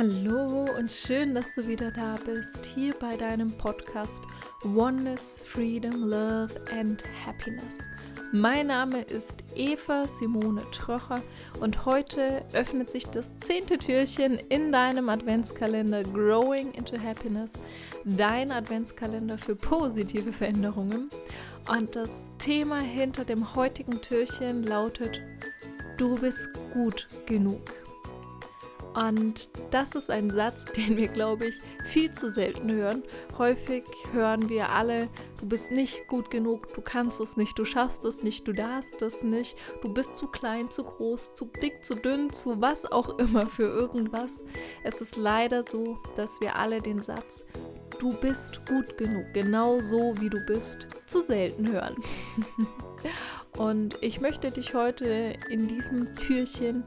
Hallo und schön, dass du wieder da bist, hier bei deinem Podcast Oneness, Freedom, Love and Happiness. Mein Name ist Eva Simone Tröcher und heute öffnet sich das zehnte Türchen in deinem Adventskalender Growing into Happiness, dein Adventskalender für positive Veränderungen. Und das Thema hinter dem heutigen Türchen lautet, du bist gut genug. Und das ist ein Satz, den wir, glaube ich, viel zu selten hören. Häufig hören wir alle, du bist nicht gut genug, du kannst es nicht, du schaffst es nicht, du darfst es nicht, du bist zu klein, zu groß, zu dick, zu dünn, zu was auch immer für irgendwas. Es ist leider so, dass wir alle den Satz, du bist gut genug, genau so wie du bist, zu selten hören. Und ich möchte dich heute in diesem Türchen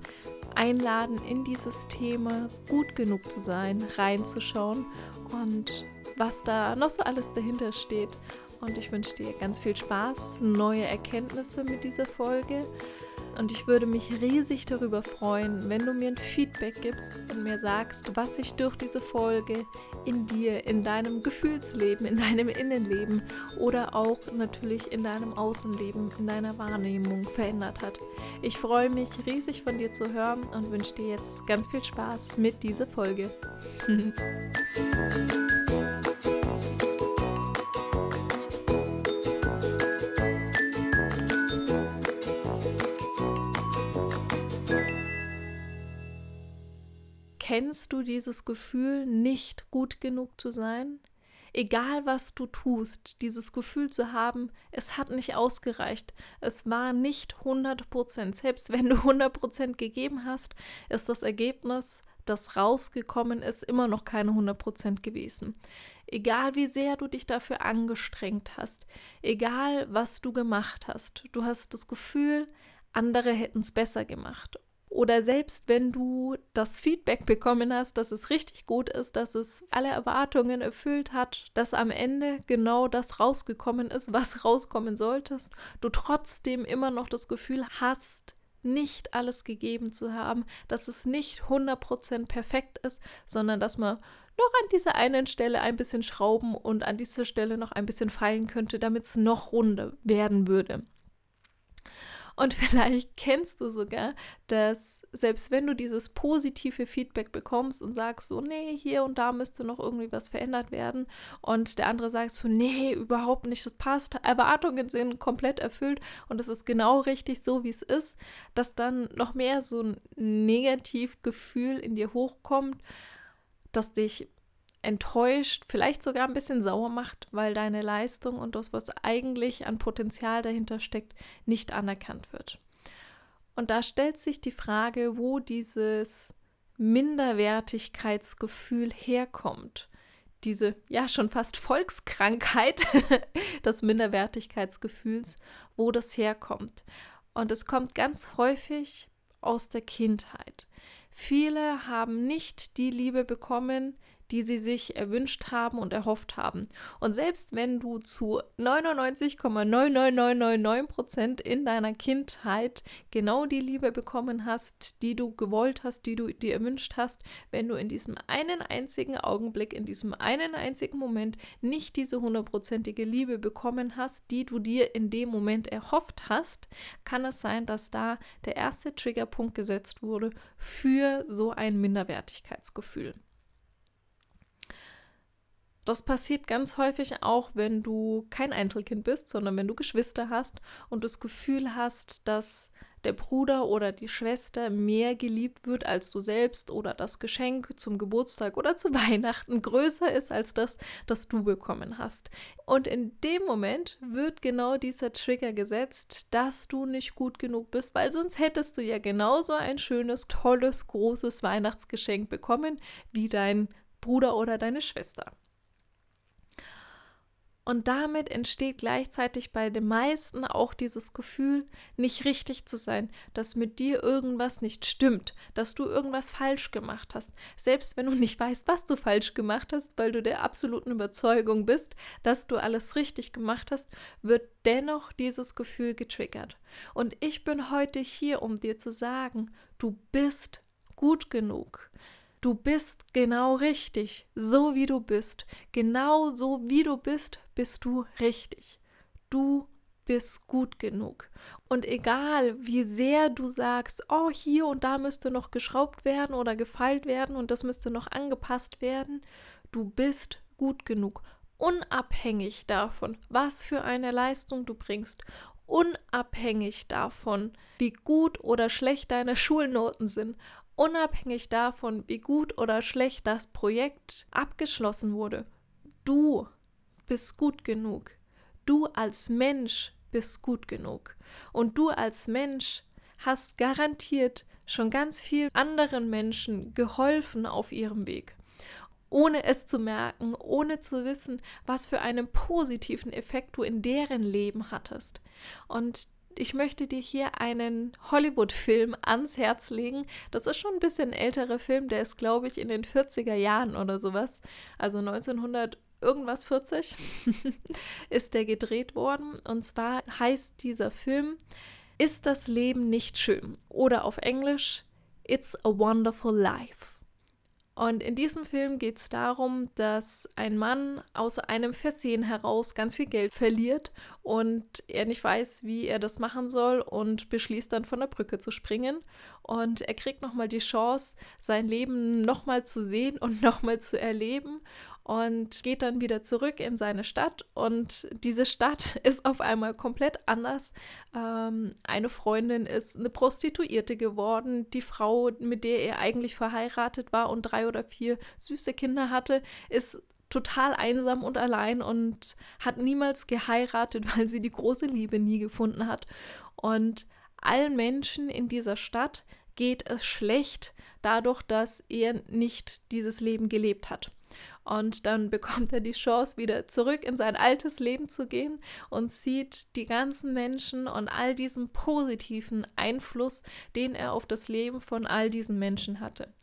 einladen, in dieses Thema gut genug zu sein, reinzuschauen und was da noch so alles dahinter steht. Und ich wünsche dir ganz viel Spaß, neue Erkenntnisse mit dieser Folge. Und ich würde mich riesig darüber freuen, wenn du mir ein Feedback gibst und mir sagst, was sich durch diese Folge in dir, in deinem Gefühlsleben, in deinem Innenleben oder auch natürlich in deinem Außenleben, in deiner Wahrnehmung verändert hat. Ich freue mich riesig von dir zu hören und wünsche dir jetzt ganz viel Spaß mit dieser Folge. Kennst du dieses Gefühl, nicht gut genug zu sein? Egal was du tust, dieses Gefühl zu haben, es hat nicht ausgereicht, es war nicht 100 Prozent. Selbst wenn du 100 Prozent gegeben hast, ist das Ergebnis, das rausgekommen ist, immer noch keine 100 Prozent gewesen. Egal wie sehr du dich dafür angestrengt hast, egal was du gemacht hast, du hast das Gefühl, andere hätten es besser gemacht oder selbst wenn du das Feedback bekommen hast, dass es richtig gut ist, dass es alle Erwartungen erfüllt hat, dass am Ende genau das rausgekommen ist, was rauskommen solltest, du trotzdem immer noch das Gefühl hast, nicht alles gegeben zu haben, dass es nicht 100% perfekt ist, sondern dass man noch an dieser einen Stelle ein bisschen schrauben und an dieser Stelle noch ein bisschen feilen könnte, damit es noch runder werden würde. Und vielleicht kennst du sogar, dass selbst wenn du dieses positive Feedback bekommst und sagst so, nee, hier und da müsste noch irgendwie was verändert werden und der andere sagt so, nee, überhaupt nicht, das passt, Erwartungen sind komplett erfüllt und es ist genau richtig so, wie es ist, dass dann noch mehr so ein Negativgefühl in dir hochkommt, das dich enttäuscht, vielleicht sogar ein bisschen sauer macht, weil deine Leistung und das, was eigentlich an Potenzial dahinter steckt, nicht anerkannt wird. Und da stellt sich die Frage, wo dieses Minderwertigkeitsgefühl herkommt. Diese ja schon fast Volkskrankheit des Minderwertigkeitsgefühls, wo das herkommt. Und es kommt ganz häufig aus der Kindheit. Viele haben nicht die Liebe bekommen, die sie sich erwünscht haben und erhofft haben. Und selbst wenn du zu 99,99999 Prozent in deiner Kindheit genau die Liebe bekommen hast, die du gewollt hast, die du dir erwünscht hast, wenn du in diesem einen einzigen Augenblick, in diesem einen einzigen Moment nicht diese hundertprozentige Liebe bekommen hast, die du dir in dem Moment erhofft hast, kann es sein, dass da der erste Triggerpunkt gesetzt wurde für so ein Minderwertigkeitsgefühl. Das passiert ganz häufig auch, wenn du kein Einzelkind bist, sondern wenn du Geschwister hast und das Gefühl hast, dass der Bruder oder die Schwester mehr geliebt wird als du selbst oder das Geschenk zum Geburtstag oder zu Weihnachten größer ist als das, das du bekommen hast. Und in dem Moment wird genau dieser Trigger gesetzt, dass du nicht gut genug bist, weil sonst hättest du ja genauso ein schönes, tolles, großes Weihnachtsgeschenk bekommen wie dein Bruder oder deine Schwester. Und damit entsteht gleichzeitig bei den meisten auch dieses Gefühl, nicht richtig zu sein, dass mit dir irgendwas nicht stimmt, dass du irgendwas falsch gemacht hast. Selbst wenn du nicht weißt, was du falsch gemacht hast, weil du der absoluten Überzeugung bist, dass du alles richtig gemacht hast, wird dennoch dieses Gefühl getriggert. Und ich bin heute hier, um dir zu sagen, du bist gut genug. Du bist genau richtig, so wie du bist. Genau so wie du bist, bist du richtig. Du bist gut genug. Und egal, wie sehr du sagst, oh, hier und da müsste noch geschraubt werden oder gefeilt werden und das müsste noch angepasst werden, du bist gut genug. Unabhängig davon, was für eine Leistung du bringst, unabhängig davon, wie gut oder schlecht deine Schulnoten sind, unabhängig davon, wie gut oder schlecht das Projekt abgeschlossen wurde. Du bist gut genug. Du als Mensch bist gut genug. Und du als Mensch hast garantiert schon ganz vielen anderen Menschen geholfen auf ihrem Weg. Ohne es zu merken, ohne zu wissen, was für einen positiven Effekt du in deren Leben hattest. Und ich möchte dir hier einen Hollywood-Film ans Herz legen. Das ist schon ein bisschen älterer Film, der ist, glaube ich, in den 40er Jahren oder sowas. Also 1900 irgendwas 40 ist der gedreht worden. Und zwar heißt dieser Film Ist das Leben nicht schön? Oder auf Englisch It's a Wonderful Life. Und in diesem Film geht es darum, dass ein Mann aus einem Versehen heraus ganz viel Geld verliert und er nicht weiß, wie er das machen soll und beschließt dann von der Brücke zu springen. Und er kriegt nochmal die Chance, sein Leben nochmal zu sehen und nochmal zu erleben und geht dann wieder zurück in seine Stadt und diese Stadt ist auf einmal komplett anders. Ähm, eine Freundin ist eine Prostituierte geworden, die Frau, mit der er eigentlich verheiratet war und drei oder vier süße Kinder hatte, ist total einsam und allein und hat niemals geheiratet, weil sie die große Liebe nie gefunden hat. Und allen Menschen in dieser Stadt geht es schlecht, dadurch, dass er nicht dieses Leben gelebt hat. Und dann bekommt er die Chance, wieder zurück in sein altes Leben zu gehen und sieht die ganzen Menschen und all diesen positiven Einfluss, den er auf das Leben von all diesen Menschen hatte.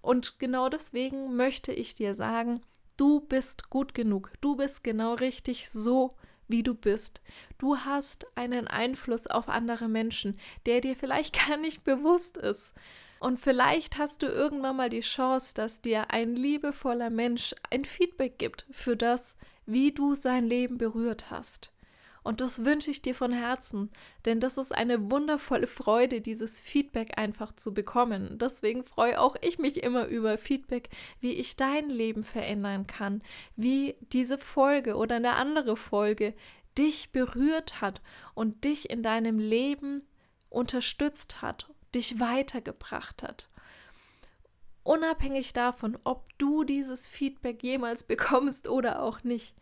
Und genau deswegen möchte ich dir sagen, du bist gut genug. Du bist genau richtig so, wie du bist. Du hast einen Einfluss auf andere Menschen, der dir vielleicht gar nicht bewusst ist. Und vielleicht hast du irgendwann mal die Chance, dass dir ein liebevoller Mensch ein Feedback gibt für das, wie du sein Leben berührt hast. Und das wünsche ich dir von Herzen, denn das ist eine wundervolle Freude, dieses Feedback einfach zu bekommen. Deswegen freue auch ich mich immer über Feedback, wie ich dein Leben verändern kann, wie diese Folge oder eine andere Folge dich berührt hat und dich in deinem Leben unterstützt hat dich weitergebracht hat. Unabhängig davon, ob du dieses Feedback jemals bekommst oder auch nicht,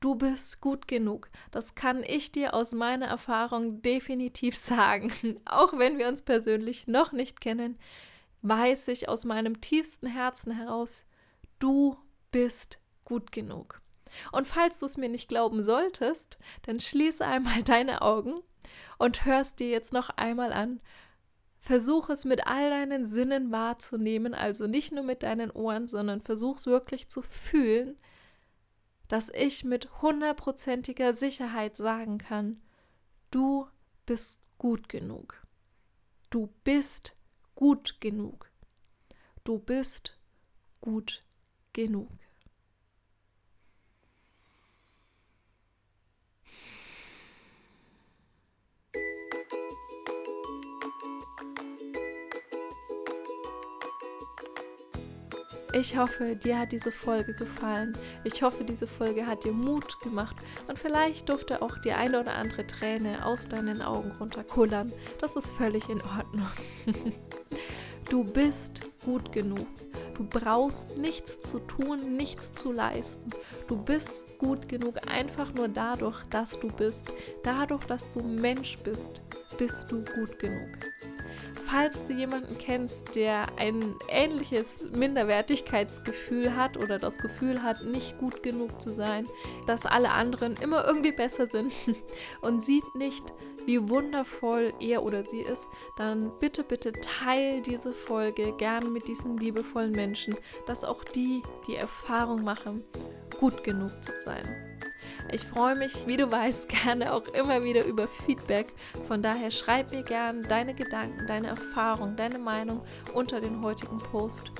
du bist gut genug. Das kann ich dir aus meiner Erfahrung definitiv sagen. Auch wenn wir uns persönlich noch nicht kennen, weiß ich aus meinem tiefsten Herzen heraus, du bist gut genug. Und falls du es mir nicht glauben solltest, dann schließe einmal deine Augen und hörst dir jetzt noch einmal an, Versuch es mit all deinen Sinnen wahrzunehmen, also nicht nur mit deinen Ohren, sondern versuch es wirklich zu fühlen, dass ich mit hundertprozentiger Sicherheit sagen kann, du bist gut genug. Du bist gut genug. Du bist gut genug. Ich hoffe, dir hat diese Folge gefallen. Ich hoffe, diese Folge hat dir Mut gemacht und vielleicht durfte auch die eine oder andere Träne aus deinen Augen runterkullern. Das ist völlig in Ordnung. du bist gut genug. Du brauchst nichts zu tun, nichts zu leisten. Du bist gut genug einfach nur dadurch, dass du bist. Dadurch, dass du Mensch bist, bist du gut genug falls du jemanden kennst, der ein ähnliches Minderwertigkeitsgefühl hat oder das Gefühl hat, nicht gut genug zu sein, dass alle anderen immer irgendwie besser sind und sieht nicht, wie wundervoll er oder sie ist, dann bitte, bitte teil diese Folge gerne mit diesen liebevollen Menschen, dass auch die die Erfahrung machen, gut genug zu sein. Ich freue mich, wie du weißt, gerne auch immer wieder über Feedback. Von daher schreib mir gerne deine Gedanken, deine Erfahrung, deine Meinung unter den heutigen Post.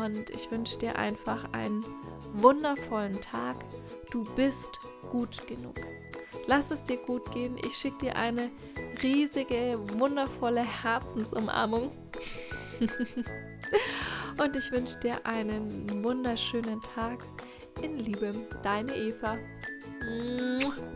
Und ich wünsche dir einfach einen wundervollen Tag. Du bist gut genug. Lass es dir gut gehen. Ich schicke dir eine riesige, wundervolle Herzensumarmung. Und ich wünsche dir einen wunderschönen Tag. In Liebe, deine Eva. 嗯。